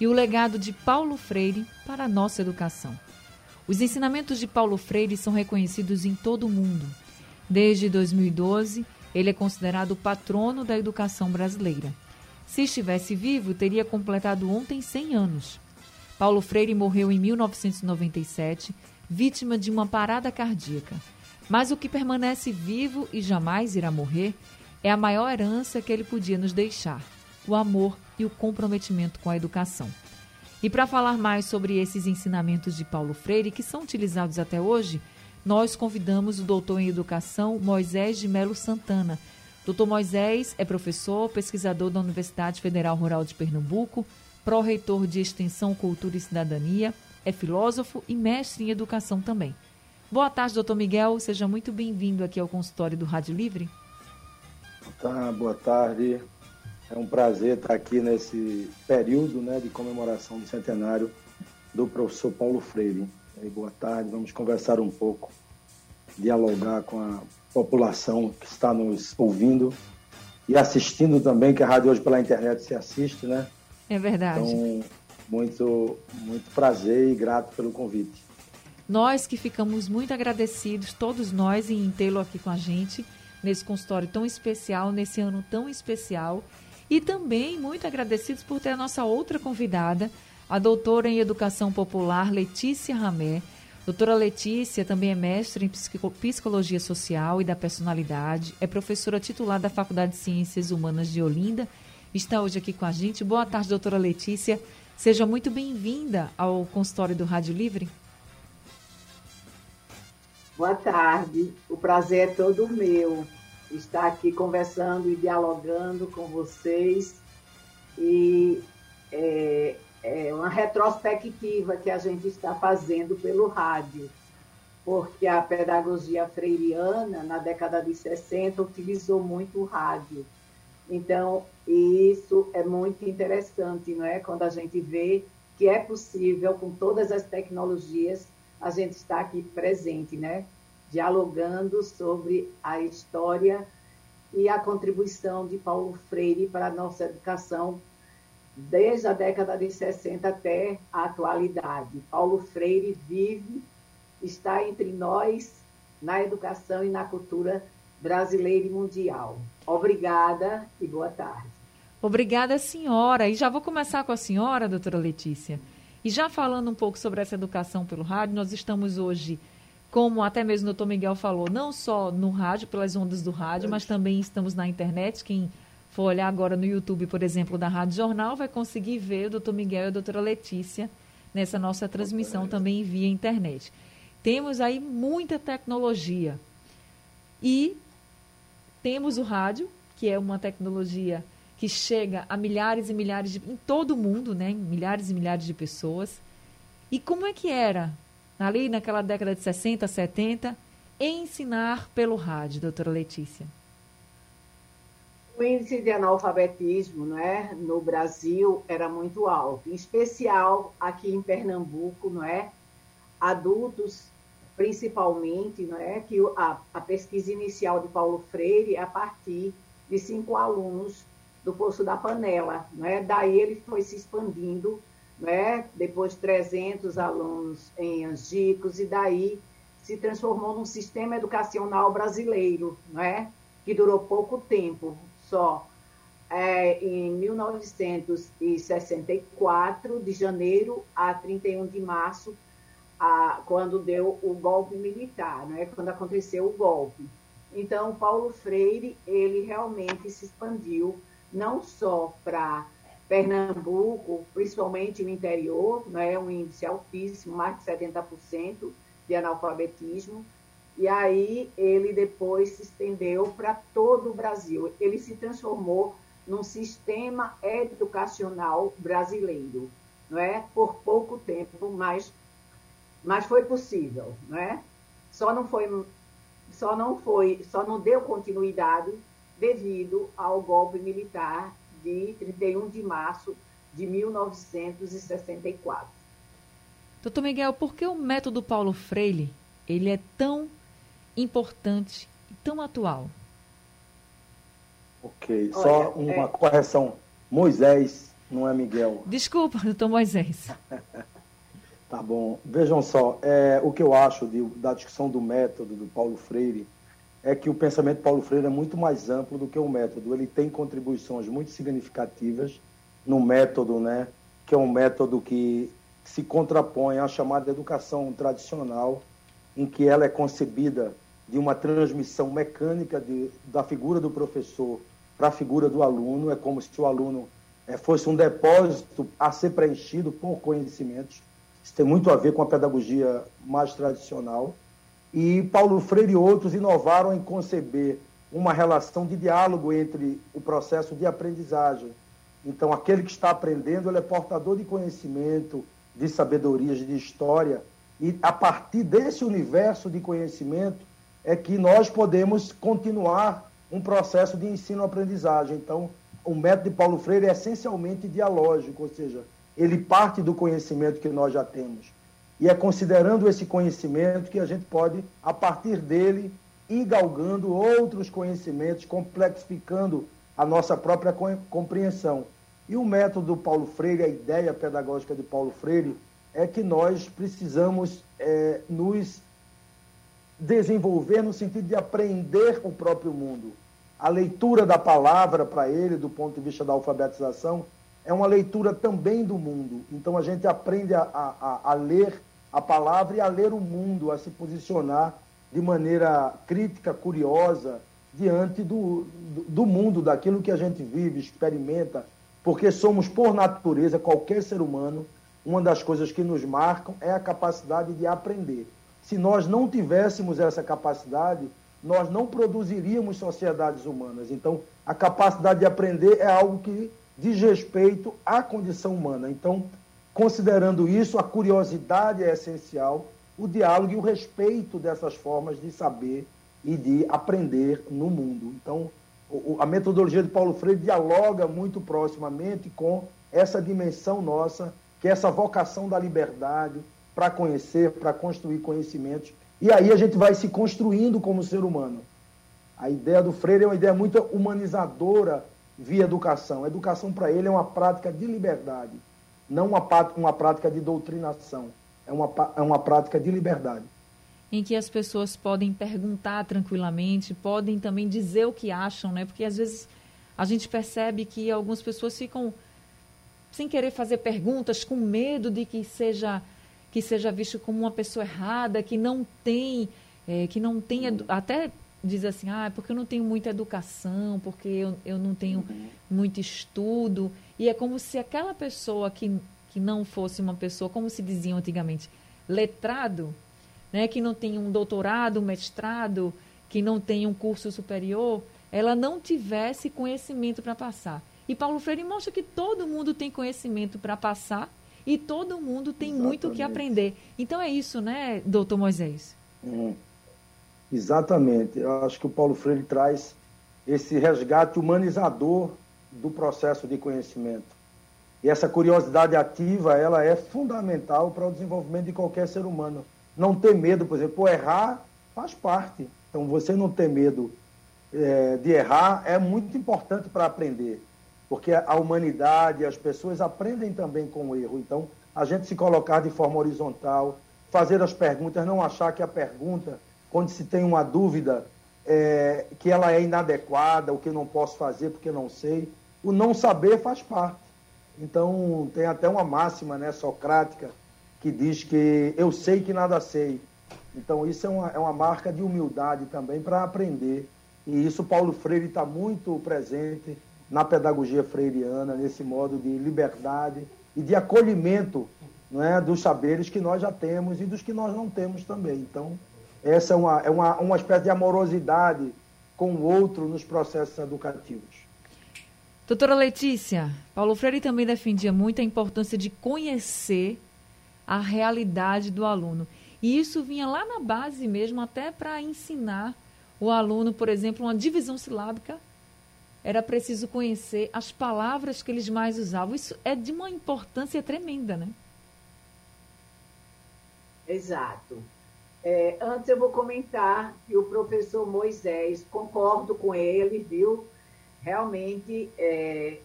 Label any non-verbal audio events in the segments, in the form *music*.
e o legado de Paulo Freire para a nossa educação. Os ensinamentos de Paulo Freire são reconhecidos em todo o mundo. Desde 2012, ele é considerado o patrono da educação brasileira. Se estivesse vivo, teria completado ontem 100 anos. Paulo Freire morreu em 1997, vítima de uma parada cardíaca. Mas o que permanece vivo e jamais irá morrer é a maior herança que ele podia nos deixar: o amor e o comprometimento com a educação. E para falar mais sobre esses ensinamentos de Paulo Freire, que são utilizados até hoje, nós convidamos o doutor em educação Moisés de Melo Santana. Doutor Moisés é professor, pesquisador da Universidade Federal Rural de Pernambuco, pró-reitor de Extensão, Cultura e Cidadania, é filósofo e mestre em educação também. Boa tarde, doutor Miguel. Seja muito bem-vindo aqui ao consultório do Rádio Livre. Tá, boa tarde. É um prazer estar aqui nesse período né, de comemoração do centenário do professor Paulo Freire. E boa tarde, vamos conversar um pouco, dialogar com a população que está nos ouvindo e assistindo também, que a rádio hoje pela internet se assiste, né? É verdade. Então, muito, muito prazer e grato pelo convite. Nós que ficamos muito agradecidos, todos nós, em tê-lo aqui com a gente, nesse consultório tão especial, nesse ano tão especial. E também muito agradecidos por ter a nossa outra convidada, a doutora em Educação Popular, Letícia Ramé. Doutora Letícia também é mestre em Psicologia Social e da Personalidade, é professora titular da Faculdade de Ciências Humanas de Olinda, está hoje aqui com a gente. Boa tarde, doutora Letícia. Seja muito bem-vinda ao consultório do Rádio Livre. Boa tarde, o prazer é todo meu estar aqui conversando e dialogando com vocês. E é, é uma retrospectiva que a gente está fazendo pelo rádio, porque a pedagogia freiriana, na década de 60, utilizou muito o rádio. Então, isso é muito interessante, não é? Quando a gente vê que é possível, com todas as tecnologias, a gente está aqui presente, né? Dialogando sobre a história e a contribuição de Paulo Freire para a nossa educação desde a década de 60 até a atualidade. Paulo Freire vive, está entre nós na educação e na cultura brasileira e mundial. Obrigada e boa tarde. Obrigada, senhora. E já vou começar com a senhora, doutora Letícia. E já falando um pouco sobre essa educação pelo rádio, nós estamos hoje, como até mesmo o doutor Miguel falou, não só no rádio, pelas ondas do rádio, mas também estamos na internet. Quem for olhar agora no YouTube, por exemplo, da Rádio Jornal, vai conseguir ver o doutor Miguel e a doutora Letícia nessa nossa transmissão também via internet. Temos aí muita tecnologia. E temos o rádio, que é uma tecnologia que chega a milhares e milhares de, em todo o mundo, né? Milhares e milhares de pessoas. E como é que era ali naquela década de 60, 70 ensinar pelo rádio, doutora Letícia? O índice de analfabetismo né, no Brasil era muito alto, em especial aqui em Pernambuco, não é? Adultos, principalmente, não é? Que a, a pesquisa inicial de Paulo Freire é a partir de cinco alunos do Poço da Panela, não é? Daí ele foi se expandindo, não é? Depois 300 alunos em Angicos e daí se transformou num sistema educacional brasileiro, não é? Que durou pouco tempo, só é, em 1964, de janeiro a 31 de março, a, quando deu o golpe militar, né, quando aconteceu o golpe. Então, Paulo Freire, ele realmente se expandiu, não só para Pernambuco, principalmente o interior, né, um índice altíssimo, mais de 70% de analfabetismo, e aí ele depois se estendeu para todo o Brasil. Ele se transformou num sistema educacional brasileiro, não é? Por pouco tempo, mas mas foi possível, né? Só não foi, só não foi, só não deu continuidade devido ao golpe militar de 31 de março de 1964. Doutor Miguel, por que o método Paulo Freire ele é tão importante e tão atual? Ok, Olha, só uma é... correção. Moisés, não é Miguel. Desculpa, doutor Moisés. *laughs* tá bom. Vejam só, é, o que eu acho de, da discussão do método do Paulo Freire é que o pensamento Paulo Freire é muito mais amplo do que o método. Ele tem contribuições muito significativas no método, né, que é um método que se contrapõe à chamada educação tradicional, em que ela é concebida de uma transmissão mecânica de, da figura do professor para a figura do aluno. É como se o aluno é, fosse um depósito a ser preenchido por conhecimentos. Isso tem muito a ver com a pedagogia mais tradicional. E Paulo Freire e outros inovaram em conceber uma relação de diálogo entre o processo de aprendizagem. Então, aquele que está aprendendo, ele é portador de conhecimento, de sabedorias, de história, e a partir desse universo de conhecimento é que nós podemos continuar um processo de ensino-aprendizagem. Então, o método de Paulo Freire é essencialmente dialógico, ou seja, ele parte do conhecimento que nós já temos. E é considerando esse conhecimento que a gente pode, a partir dele, ir galgando outros conhecimentos, complexificando a nossa própria compreensão. E o método do Paulo Freire, a ideia pedagógica de Paulo Freire, é que nós precisamos é, nos desenvolver no sentido de aprender o próprio mundo. A leitura da palavra para ele, do ponto de vista da alfabetização, é uma leitura também do mundo. Então a gente aprende a, a, a ler a palavra e a ler o mundo, a se posicionar de maneira crítica, curiosa, diante do, do, do mundo, daquilo que a gente vive, experimenta, porque somos, por natureza, qualquer ser humano, uma das coisas que nos marcam é a capacidade de aprender. Se nós não tivéssemos essa capacidade, nós não produziríamos sociedades humanas. Então, a capacidade de aprender é algo que diz respeito à condição humana. Então, considerando isso, a curiosidade é essencial, o diálogo e o respeito dessas formas de saber e de aprender no mundo. Então, a metodologia de Paulo Freire dialoga muito proximamente com essa dimensão nossa, que é essa vocação da liberdade para conhecer, para construir conhecimentos. E aí a gente vai se construindo como ser humano. A ideia do Freire é uma ideia muito humanizadora via educação. A educação para ele é uma prática de liberdade, não uma, uma prática de doutrinação. É uma, é uma prática de liberdade em que as pessoas podem perguntar tranquilamente, podem também dizer o que acham, né? Porque às vezes a gente percebe que algumas pessoas ficam sem querer fazer perguntas, com medo de que seja que seja visto como uma pessoa errada, que não tem, é, que não tem até diz assim, ah, porque eu não tenho muita educação, porque eu, eu não tenho muito estudo. E é como se aquela pessoa que, que não fosse uma pessoa, como se diziam antigamente, letrado, né, que não tem um doutorado, um mestrado, que não tem um curso superior, ela não tivesse conhecimento para passar. E Paulo Freire mostra que todo mundo tem conhecimento para passar e todo mundo tem Exatamente. muito o que aprender. Então é isso, né, doutor Moisés? Hum. Exatamente. Eu acho que o Paulo Freire traz esse resgate humanizador do processo de conhecimento. E essa curiosidade ativa, ela é fundamental para o desenvolvimento de qualquer ser humano não ter medo, por exemplo, errar faz parte. Então, você não ter medo é, de errar é muito importante para aprender, porque a humanidade, as pessoas aprendem também com o erro. Então, a gente se colocar de forma horizontal, fazer as perguntas, não achar que a pergunta, quando se tem uma dúvida, é, que ela é inadequada, o que não posso fazer porque não sei. O não saber faz parte. Então, tem até uma máxima né, socrática que diz que eu sei que nada sei. Então, isso é uma, é uma marca de humildade também para aprender. E isso Paulo Freire está muito presente na pedagogia freiriana, nesse modo de liberdade e de acolhimento não é, dos saberes que nós já temos e dos que nós não temos também. Então, essa é uma, é uma, uma espécie de amorosidade com o outro nos processos educativos. Doutora Letícia, Paulo Freire também defendia muito a importância de conhecer a realidade do aluno. E isso vinha lá na base mesmo, até para ensinar o aluno, por exemplo, uma divisão silábica. Era preciso conhecer as palavras que eles mais usavam. Isso é de uma importância tremenda, né? Exato. É, antes eu vou comentar que o professor Moisés, concordo com ele, viu? Realmente, é,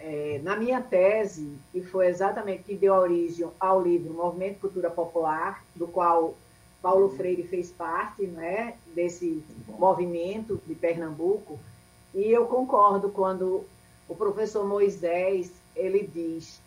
é, na minha tese, que foi exatamente que deu origem ao livro Movimento Cultura Popular, do qual Paulo Freire fez parte, né, desse movimento de Pernambuco, e eu concordo quando o professor Moisés ele diz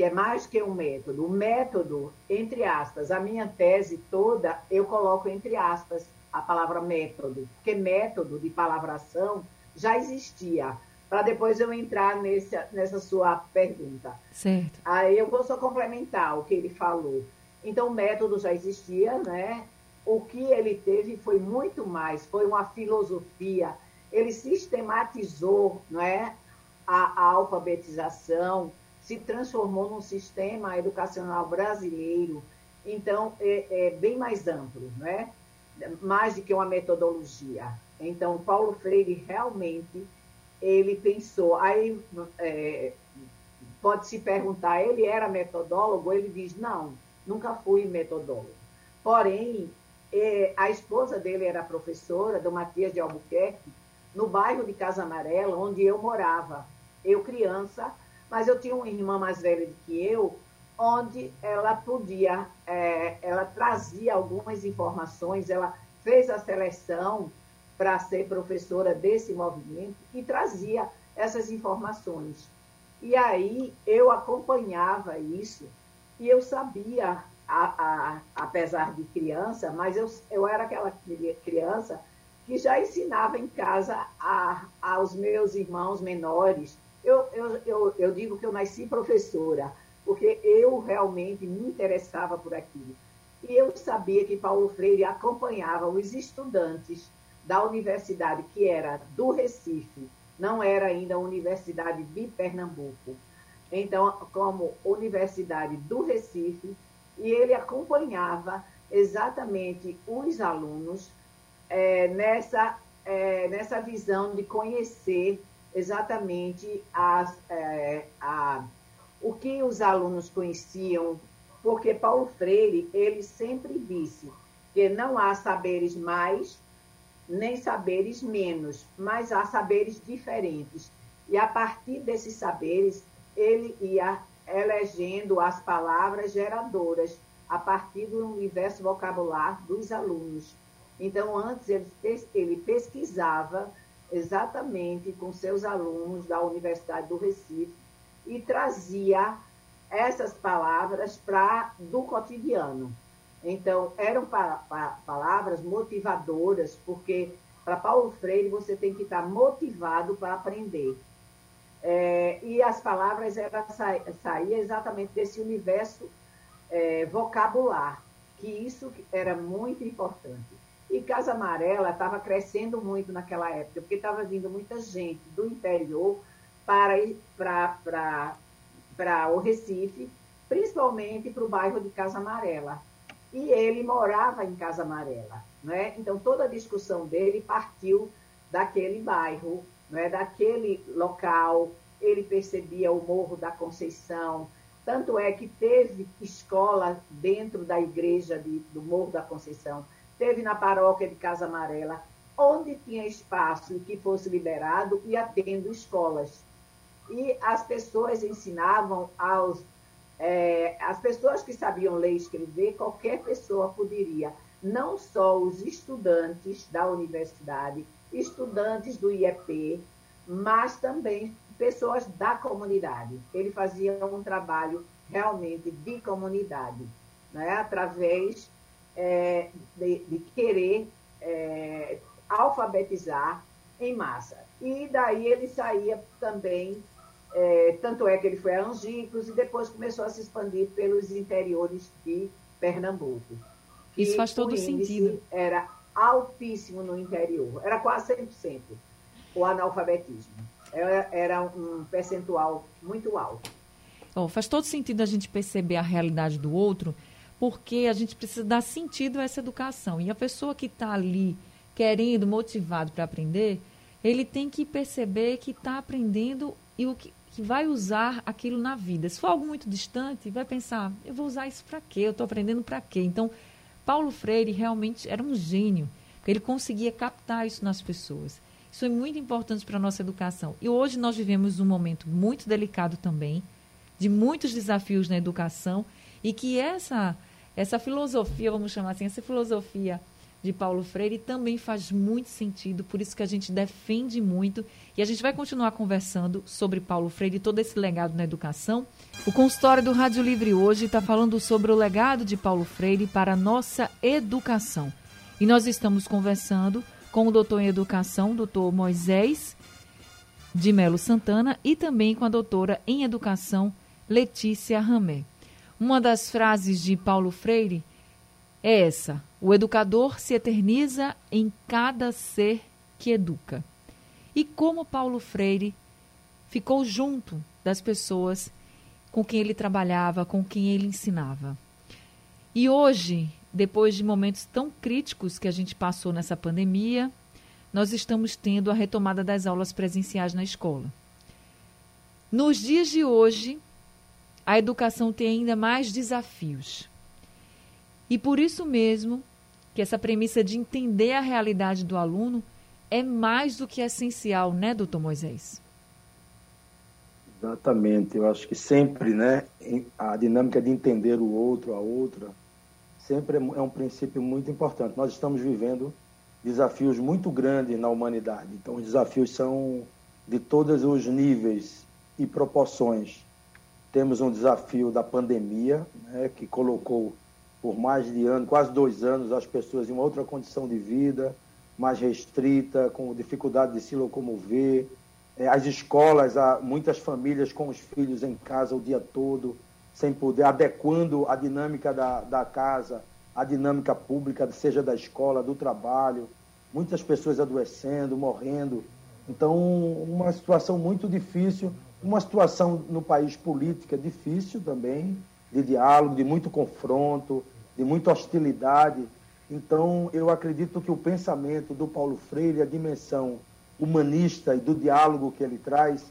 que é mais que um método. O método, entre aspas, a minha tese toda eu coloco entre aspas a palavra método, porque método de palavração já existia para depois eu entrar nesse, nessa sua pergunta. Certo. Aí eu vou só complementar o que ele falou. Então, o método já existia, né? O que ele teve foi muito mais, foi uma filosofia. Ele sistematizou, não é? A, a alfabetização, se transformou num sistema educacional brasileiro. Então, é, é bem mais amplo, não é? Mais do que uma metodologia. Então, Paulo Freire realmente ele pensou, aí é, pode se perguntar, ele era metodólogo? Ele diz, não, nunca fui metodólogo. Porém, é, a esposa dele era professora, do Matias de Albuquerque, no bairro de Casa Amarela, onde eu morava. Eu criança, mas eu tinha uma irmã mais velha do que eu, onde ela podia, é, ela trazia algumas informações, ela fez a seleção para ser professora desse movimento e trazia essas informações. E aí eu acompanhava isso e eu sabia, a, a, apesar de criança, mas eu, eu era aquela criança que já ensinava em casa a, aos meus irmãos menores. Eu, eu, eu, digo que eu nasci professora, porque eu realmente me interessava por aquilo. E eu sabia que Paulo Freire acompanhava os estudantes da universidade, que era do Recife, não era ainda a Universidade de Pernambuco. Então, como Universidade do Recife, e ele acompanhava exatamente os alunos é, nessa, é, nessa visão de conhecer exatamente é, a, o que os alunos conheciam, porque Paulo Freire, ele sempre disse que não há saberes mais nem saberes menos, mas há saberes diferentes. E a partir desses saberes, ele ia elegendo as palavras geradoras a partir do universo vocabular dos alunos. Então, antes ele pesquisava exatamente com seus alunos da Universidade do Recife e trazia essas palavras para do cotidiano. Então, eram pa pa palavras motivadoras, porque para Paulo Freire você tem que estar motivado para aprender. É, e as palavras eram saíam exatamente desse universo é, vocabular, que isso era muito importante. E Casa Amarela estava crescendo muito naquela época, porque estava vindo muita gente do interior para, para, para o Recife, principalmente para o bairro de Casa Amarela e ele morava em Casa Amarela. Né? Então, toda a discussão dele partiu daquele bairro, né? daquele local. Ele percebia o Morro da Conceição. Tanto é que teve escola dentro da igreja de, do Morro da Conceição, teve na paróquia de Casa Amarela, onde tinha espaço que fosse liberado, e atendo escolas. E as pessoas ensinavam aos é, as pessoas que sabiam ler e escrever, qualquer pessoa poderia, não só os estudantes da universidade, estudantes do IEP, mas também pessoas da comunidade. Ele fazia um trabalho realmente de comunidade, né? através é, de, de, querer é, alfabetizar em massa. E daí ele saía também é, tanto é que ele foi a Angicos e depois começou a se expandir pelos interiores de Pernambuco. Isso faz todo sentido. Era altíssimo no interior, era quase 100% o analfabetismo. Era, era um percentual muito alto. Bom, faz todo sentido a gente perceber a realidade do outro, porque a gente precisa dar sentido a essa educação. E a pessoa que está ali querendo, motivado para aprender, ele tem que perceber que está aprendendo e o que, que, vai usar aquilo na vida. Se for algo muito distante, vai pensar, eu vou usar isso para quê? Eu estou aprendendo para quê? Então, Paulo Freire realmente era um gênio, ele conseguia captar isso nas pessoas. Isso é muito importante para a nossa educação. E hoje nós vivemos um momento muito delicado também, de muitos desafios na educação, e que essa, essa filosofia, vamos chamar assim, essa filosofia de Paulo Freire também faz muito sentido, por isso que a gente defende muito e a gente vai continuar conversando sobre Paulo Freire e todo esse legado na educação. O consultório do Rádio Livre hoje está falando sobre o legado de Paulo Freire para a nossa educação. E nós estamos conversando com o doutor em educação, doutor Moisés de Melo Santana, e também com a doutora em educação, Letícia Ramé. Uma das frases de Paulo Freire é essa: o educador se eterniza em cada ser que educa. E como Paulo Freire ficou junto das pessoas com quem ele trabalhava, com quem ele ensinava. E hoje, depois de momentos tão críticos que a gente passou nessa pandemia, nós estamos tendo a retomada das aulas presenciais na escola. Nos dias de hoje, a educação tem ainda mais desafios. E por isso mesmo que essa premissa de entender a realidade do aluno é mais do que essencial, né, doutor Moisés? Exatamente. Eu acho que sempre, né, a dinâmica de entender o outro, a outra, sempre é, é um princípio muito importante. Nós estamos vivendo desafios muito grandes na humanidade. Então, os desafios são de todos os níveis e proporções. Temos um desafio da pandemia, né, que colocou por mais de ano, quase dois anos, as pessoas em uma outra condição de vida, mais restrita, com dificuldade de se locomover. É, as escolas, muitas famílias com os filhos em casa o dia todo, sem poder, adequando a dinâmica da, da casa, a dinâmica pública, seja da escola, do trabalho. Muitas pessoas adoecendo, morrendo. Então, uma situação muito difícil, uma situação no país política difícil também, de diálogo, de muito confronto, de muita hostilidade. Então, eu acredito que o pensamento do Paulo Freire, a dimensão humanista e do diálogo que ele traz,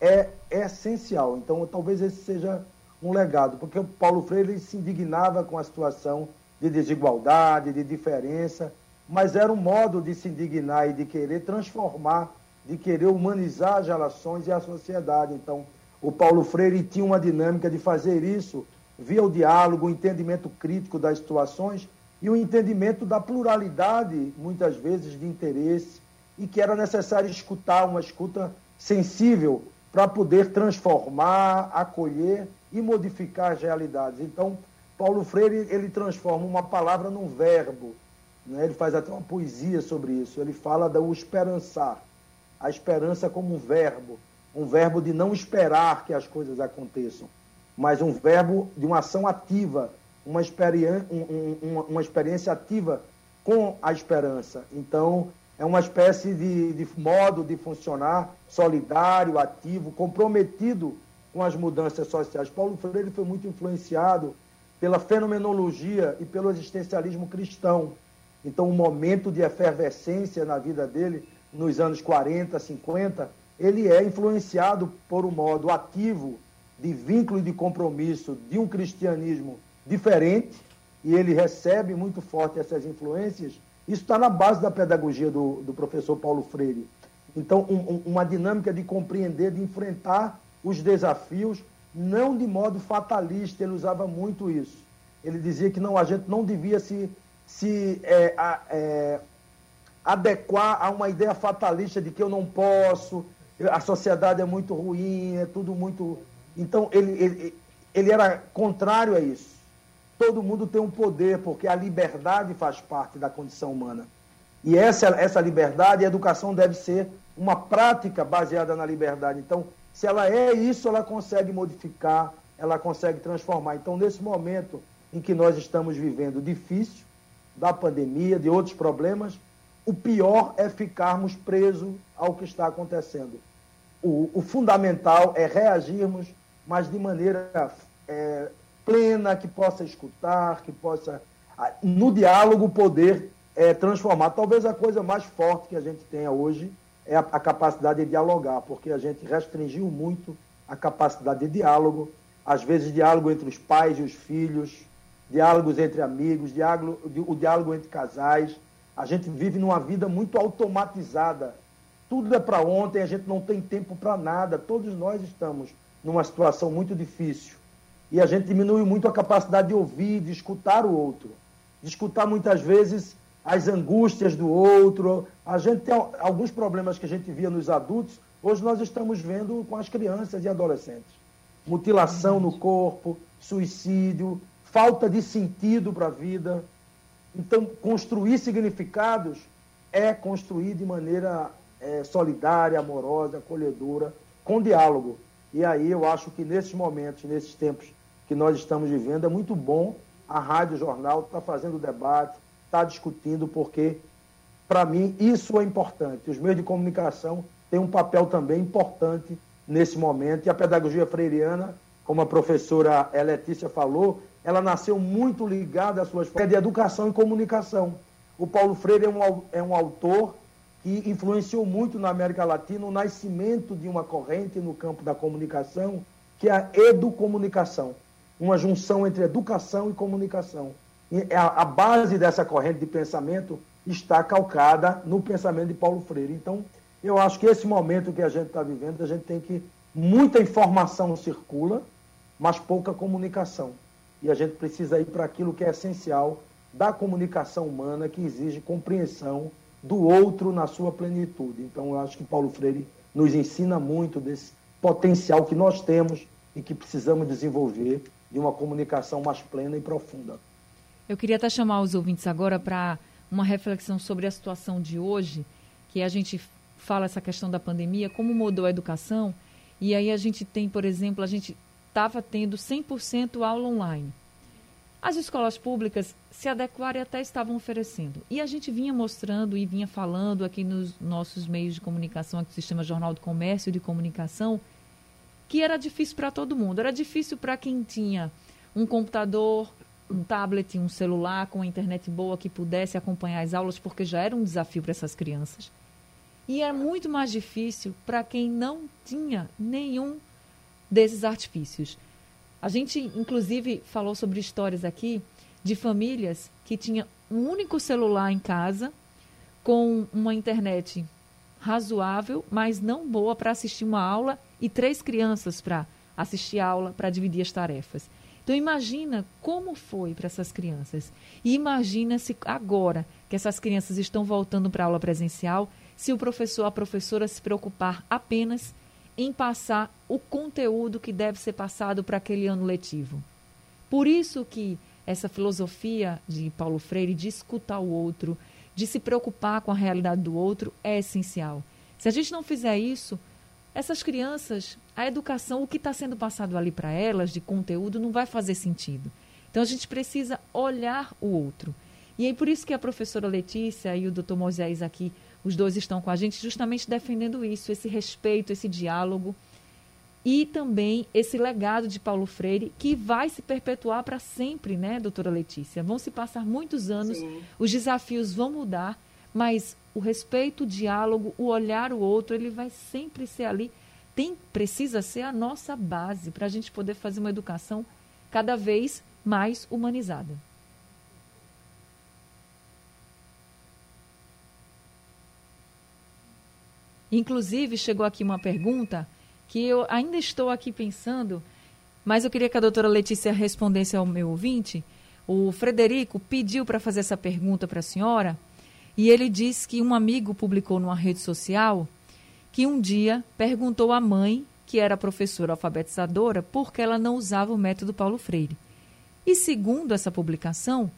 é, é essencial. Então, talvez esse seja um legado, porque o Paulo Freire se indignava com a situação de desigualdade, de diferença, mas era um modo de se indignar e de querer transformar, de querer humanizar as relações e a sociedade. Então, o Paulo Freire tinha uma dinâmica de fazer isso via o diálogo, o entendimento crítico das situações e o entendimento da pluralidade, muitas vezes, de interesse, e que era necessário escutar, uma escuta sensível, para poder transformar, acolher e modificar as realidades. Então, Paulo Freire ele transforma uma palavra num verbo. Né? Ele faz até uma poesia sobre isso. Ele fala do esperançar. A esperança como um verbo, um verbo de não esperar que as coisas aconteçam, mas um verbo de uma ação ativa, uma, experiência, um, um, uma experiência ativa com a esperança. Então, é uma espécie de, de modo de funcionar solidário, ativo, comprometido com as mudanças sociais. Paulo Freire foi muito influenciado pela fenomenologia e pelo existencialismo cristão. Então, um momento de efervescência na vida dele, nos anos 40, 50, ele é influenciado por um modo ativo de vínculo e de compromisso de um cristianismo diferente, e ele recebe muito forte essas influências, isso está na base da pedagogia do, do professor Paulo Freire. Então, um, um, uma dinâmica de compreender, de enfrentar os desafios, não de modo fatalista, ele usava muito isso. Ele dizia que não, a gente não devia se, se é, a, é, adequar a uma ideia fatalista de que eu não posso, a sociedade é muito ruim, é tudo muito então, ele, ele, ele era contrário a isso. Todo mundo tem um poder, porque a liberdade faz parte da condição humana. E essa, essa liberdade, a educação deve ser uma prática baseada na liberdade. Então, se ela é isso, ela consegue modificar, ela consegue transformar. Então, nesse momento em que nós estamos vivendo difícil, da pandemia, de outros problemas, o pior é ficarmos presos ao que está acontecendo. O, o fundamental é reagirmos mas de maneira é, plena, que possa escutar, que possa, no diálogo, poder é, transformar. Talvez a coisa mais forte que a gente tenha hoje é a, a capacidade de dialogar, porque a gente restringiu muito a capacidade de diálogo, às vezes diálogo entre os pais e os filhos, diálogos entre amigos, diálogo, o diálogo entre casais. A gente vive numa vida muito automatizada. Tudo é para ontem, a gente não tem tempo para nada. Todos nós estamos numa situação muito difícil. E a gente diminui muito a capacidade de ouvir, de escutar o outro. De escutar muitas vezes as angústias do outro. A gente tem alguns problemas que a gente via nos adultos, hoje nós estamos vendo com as crianças e adolescentes. Mutilação no corpo, suicídio, falta de sentido para a vida. Então, construir significados é construir de maneira é, solidária, amorosa, acolhedora, com diálogo. E aí eu acho que nesses momentos, nesses tempos que nós estamos vivendo, é muito bom a Rádio Jornal estar tá fazendo debate, estar tá discutindo, porque, para mim, isso é importante. Os meios de comunicação têm um papel também importante nesse momento. E a pedagogia freiriana, como a professora Letícia falou, ela nasceu muito ligada às suas formas de educação e comunicação. O Paulo Freire é um, é um autor que influenciou muito na América Latina o nascimento de uma corrente no campo da comunicação, que é a educomunicação, uma junção entre educação e comunicação. E a, a base dessa corrente de pensamento está calcada no pensamento de Paulo Freire. Então, eu acho que esse momento que a gente está vivendo, a gente tem que. Muita informação circula, mas pouca comunicação. E a gente precisa ir para aquilo que é essencial da comunicação humana, que exige compreensão do outro na sua plenitude. Então, eu acho que Paulo Freire nos ensina muito desse potencial que nós temos e que precisamos desenvolver de uma comunicação mais plena e profunda. Eu queria até chamar os ouvintes agora para uma reflexão sobre a situação de hoje, que a gente fala essa questão da pandemia, como mudou a educação, e aí a gente tem, por exemplo, a gente estava tendo 100% aula online. As escolas públicas se adequaram e até estavam oferecendo. E a gente vinha mostrando e vinha falando aqui nos nossos meios de comunicação, aqui no Sistema Jornal do Comércio e de Comunicação, que era difícil para todo mundo. Era difícil para quem tinha um computador, um tablet, um celular com a internet boa que pudesse acompanhar as aulas, porque já era um desafio para essas crianças. E era muito mais difícil para quem não tinha nenhum desses artifícios. A gente, inclusive, falou sobre histórias aqui de famílias que tinham um único celular em casa, com uma internet razoável, mas não boa para assistir uma aula e três crianças para assistir a aula, para dividir as tarefas. Então imagina como foi para essas crianças. E imagina se agora que essas crianças estão voltando para a aula presencial, se o professor, a professora se preocupar apenas em passar o conteúdo que deve ser passado para aquele ano letivo. Por isso que essa filosofia de Paulo Freire de escutar o outro, de se preocupar com a realidade do outro é essencial. Se a gente não fizer isso, essas crianças, a educação, o que está sendo passado ali para elas de conteúdo não vai fazer sentido. Então a gente precisa olhar o outro. E aí por isso que a professora Letícia e o doutor Moisés aqui os dois estão com a gente justamente defendendo isso, esse respeito, esse diálogo e também esse legado de Paulo Freire que vai se perpetuar para sempre, né, doutora Letícia? Vão se passar muitos anos, Sim. os desafios vão mudar, mas o respeito, o diálogo, o olhar o outro, ele vai sempre ser ali. Tem, precisa ser a nossa base para a gente poder fazer uma educação cada vez mais humanizada. Inclusive, chegou aqui uma pergunta que eu ainda estou aqui pensando, mas eu queria que a doutora Letícia respondesse ao meu ouvinte. O Frederico pediu para fazer essa pergunta para a senhora e ele disse que um amigo publicou numa rede social que um dia perguntou à mãe, que era professora alfabetizadora, por que ela não usava o método Paulo Freire. E segundo essa publicação,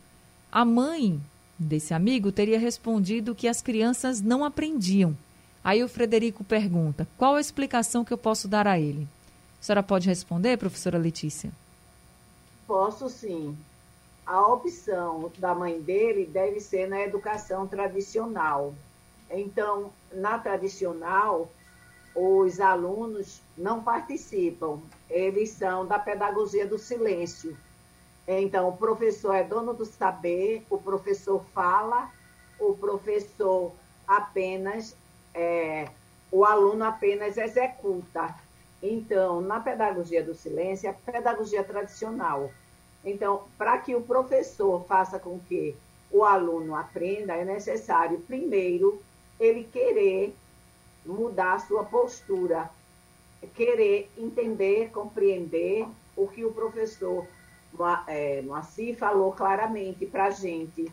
a mãe desse amigo teria respondido que as crianças não aprendiam Aí o Frederico pergunta: qual a explicação que eu posso dar a ele? A senhora pode responder, professora Letícia? Posso sim. A opção da mãe dele deve ser na educação tradicional. Então, na tradicional, os alunos não participam, eles são da pedagogia do silêncio. Então, o professor é dono do saber, o professor fala, o professor apenas, é, o aluno apenas executa. Então, na pedagogia do silêncio, é a pedagogia tradicional. Então, para que o professor faça com que o aluno aprenda, é necessário, primeiro, ele querer mudar a sua postura, querer entender, compreender o que o professor é, Moacir falou claramente para a gente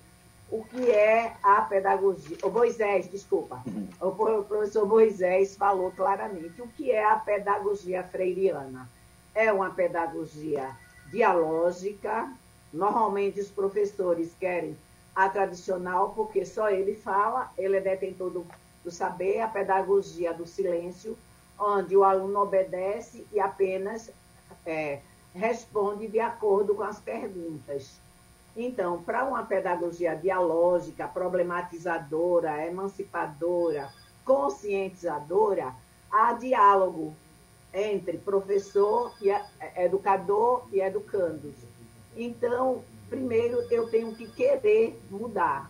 o que é a pedagogia. O Moisés, desculpa. Uhum. O professor Moisés falou claramente o que é a pedagogia freiriana. É uma pedagogia dialógica. Normalmente os professores querem a tradicional, porque só ele fala, ele é detentor do, do saber, a pedagogia do silêncio, onde o aluno obedece e apenas é, responde de acordo com as perguntas. Então, para uma pedagogia dialógica, problematizadora, emancipadora, conscientizadora, há diálogo entre professor e educador e educandos. Então, primeiro eu tenho que querer mudar.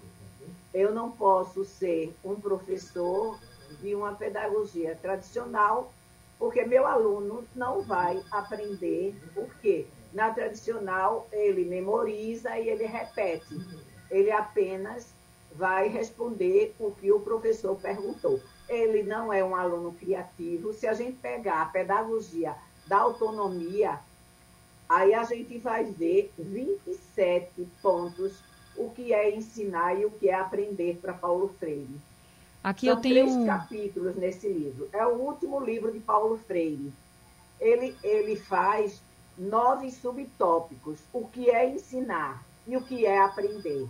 Eu não posso ser um professor de uma pedagogia tradicional, porque meu aluno não vai aprender, porque na tradicional ele memoriza e ele repete. Ele apenas vai responder o que o professor perguntou. Ele não é um aluno criativo. Se a gente pegar a pedagogia da autonomia, Aí a gente vai ver 27 pontos o que é ensinar e o que é aprender para Paulo Freire. Aqui São eu tenho três capítulos nesse livro. É o último livro de Paulo Freire. Ele, ele faz nove subtópicos: o que é ensinar e o que é aprender.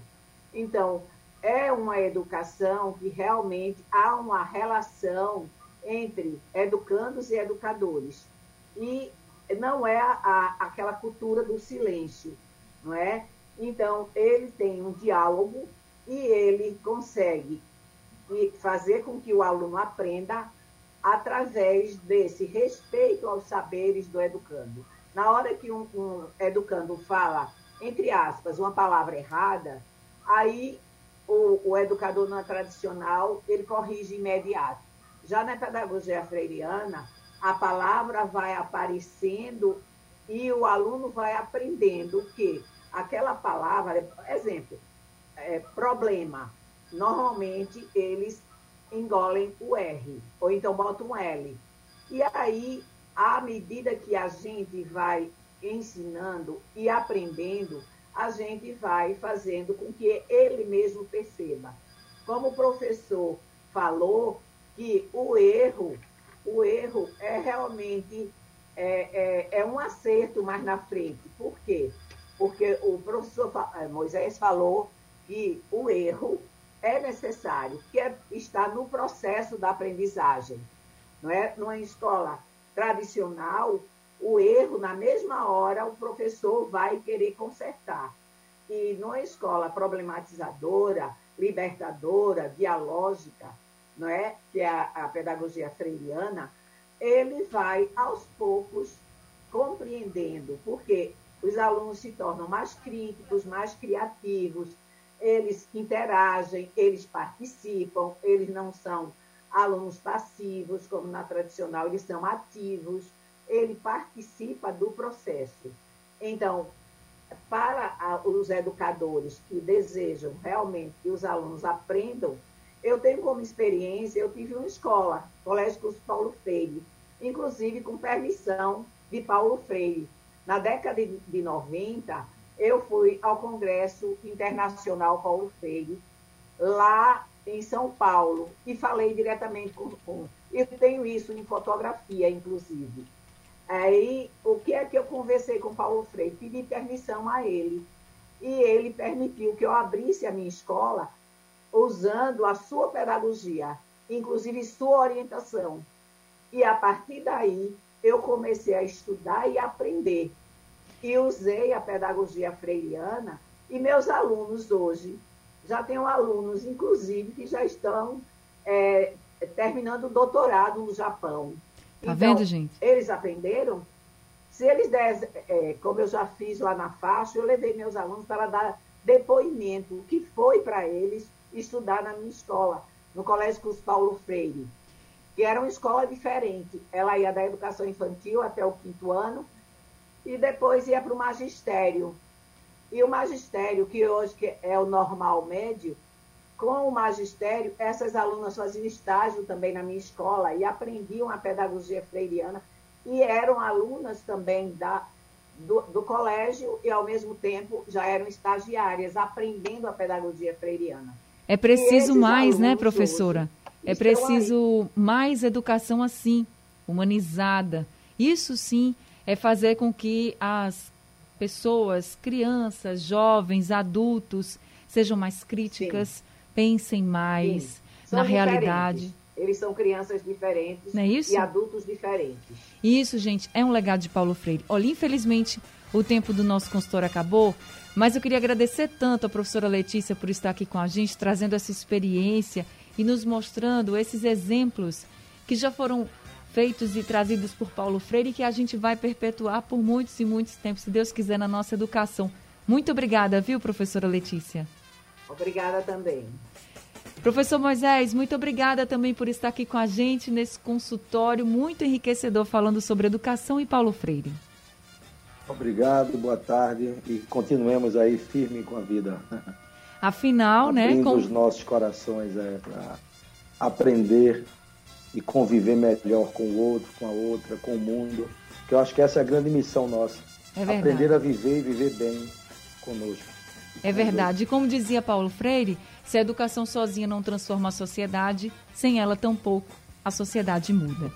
Então, é uma educação que realmente há uma relação entre educandos e educadores. E não é a, a, aquela cultura do silêncio, não é? Então, ele tem um diálogo e ele consegue fazer com que o aluno aprenda através desse respeito aos saberes do educando. Na hora que um, um educando fala, entre aspas, uma palavra errada, aí o, o educador não é tradicional, ele corrige imediato. Já na pedagogia freiriana, a palavra vai aparecendo e o aluno vai aprendendo que aquela palavra, exemplo, é, problema, normalmente eles engolem o R, ou então botam um L. E aí, à medida que a gente vai ensinando e aprendendo, a gente vai fazendo com que ele mesmo perceba. Como o professor falou, que o erro o erro é realmente é, é, é, um acerto mais na frente. Por quê? Porque o professor é, Moisés falou que o erro é necessário, que é, está no processo da aprendizagem. Não é? Numa escola tradicional, o erro, na mesma hora, o professor vai querer consertar. E numa escola problematizadora, libertadora, dialógica, não é? que é a, a pedagogia freiriana, ele vai aos poucos compreendendo, porque os alunos se tornam mais críticos, mais criativos, eles interagem, eles participam, eles não são alunos passivos, como na tradicional, eles são ativos, ele participa do processo. Então, para os educadores que desejam realmente que os alunos aprendam eu tenho como experiência, eu tive uma escola, Colégio Curso Paulo Freire, inclusive com permissão de Paulo Freire. Na década de 90, eu fui ao Congresso Internacional Paulo Freire, lá em São Paulo, e falei diretamente com, com eu tenho isso em fotografia, inclusive. Aí, o que é que eu conversei com Paulo Freire? Pedi permissão a ele. E ele permitiu que eu abrisse a minha escola usando a sua pedagogia, inclusive sua orientação. E a partir daí, eu comecei a estudar e aprender. E usei a pedagogia freiriana e meus alunos hoje, já tenho alunos, inclusive, que já estão é, terminando o doutorado no Japão. Tá então, vendo, gente? Eles aprenderam Se eles der, é, como eu já fiz lá na faixa, eu levei meus alunos para dar depoimento, o que foi para eles estudar na minha escola, no Colégio Cruz Paulo Freire, que era uma escola diferente. Ela ia da educação infantil até o quinto ano e depois ia para o magistério. E o magistério, que hoje é o normal médio, com o magistério, essas alunas faziam estágio também na minha escola e aprendiam a pedagogia freiriana e eram alunas também da, do, do, colégio e, ao mesmo tempo, já eram estagiárias, aprendendo a pedagogia freiriana. É preciso mais, né, professora? É preciso aí. mais educação assim, humanizada. Isso sim é fazer com que as pessoas, crianças, jovens, adultos, sejam mais críticas, sim. pensem mais na realidade. Eles são crianças diferentes Não é isso? e adultos diferentes. Isso, gente, é um legado de Paulo Freire. Olha, infelizmente, o tempo do nosso consultório acabou, mas eu queria agradecer tanto a professora Letícia por estar aqui com a gente, trazendo essa experiência e nos mostrando esses exemplos que já foram feitos e trazidos por Paulo Freire que a gente vai perpetuar por muitos e muitos tempos, se Deus quiser, na nossa educação. Muito obrigada, viu, professora Letícia? Obrigada também. Professor Moisés, muito obrigada também por estar aqui com a gente nesse consultório muito enriquecedor falando sobre educação e Paulo Freire. Obrigado, boa tarde e continuemos aí firme com a vida. Afinal, Abrindo né? Com... os nossos corações é, para aprender e conviver melhor com o outro, com a outra, com o mundo. Que eu acho que essa é a grande missão nossa. É aprender a viver e viver bem conosco. É verdade. E como dizia Paulo Freire, se a educação sozinha não transforma a sociedade, sem ela tampouco a sociedade muda.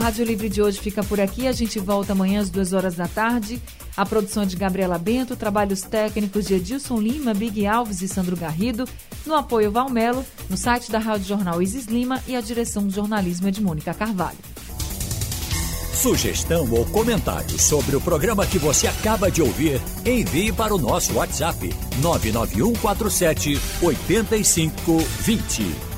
Rádio Livre de hoje fica por aqui. A gente volta amanhã às duas horas da tarde. A produção é de Gabriela Bento, trabalhos técnicos de Edilson Lima, Big Alves e Sandro Garrido. No apoio Valmelo, no site da Rádio Jornal Isis Lima e a direção de jornalismo é de Mônica Carvalho. Sugestão ou comentário sobre o programa que você acaba de ouvir, envie para o nosso WhatsApp 99147 8520.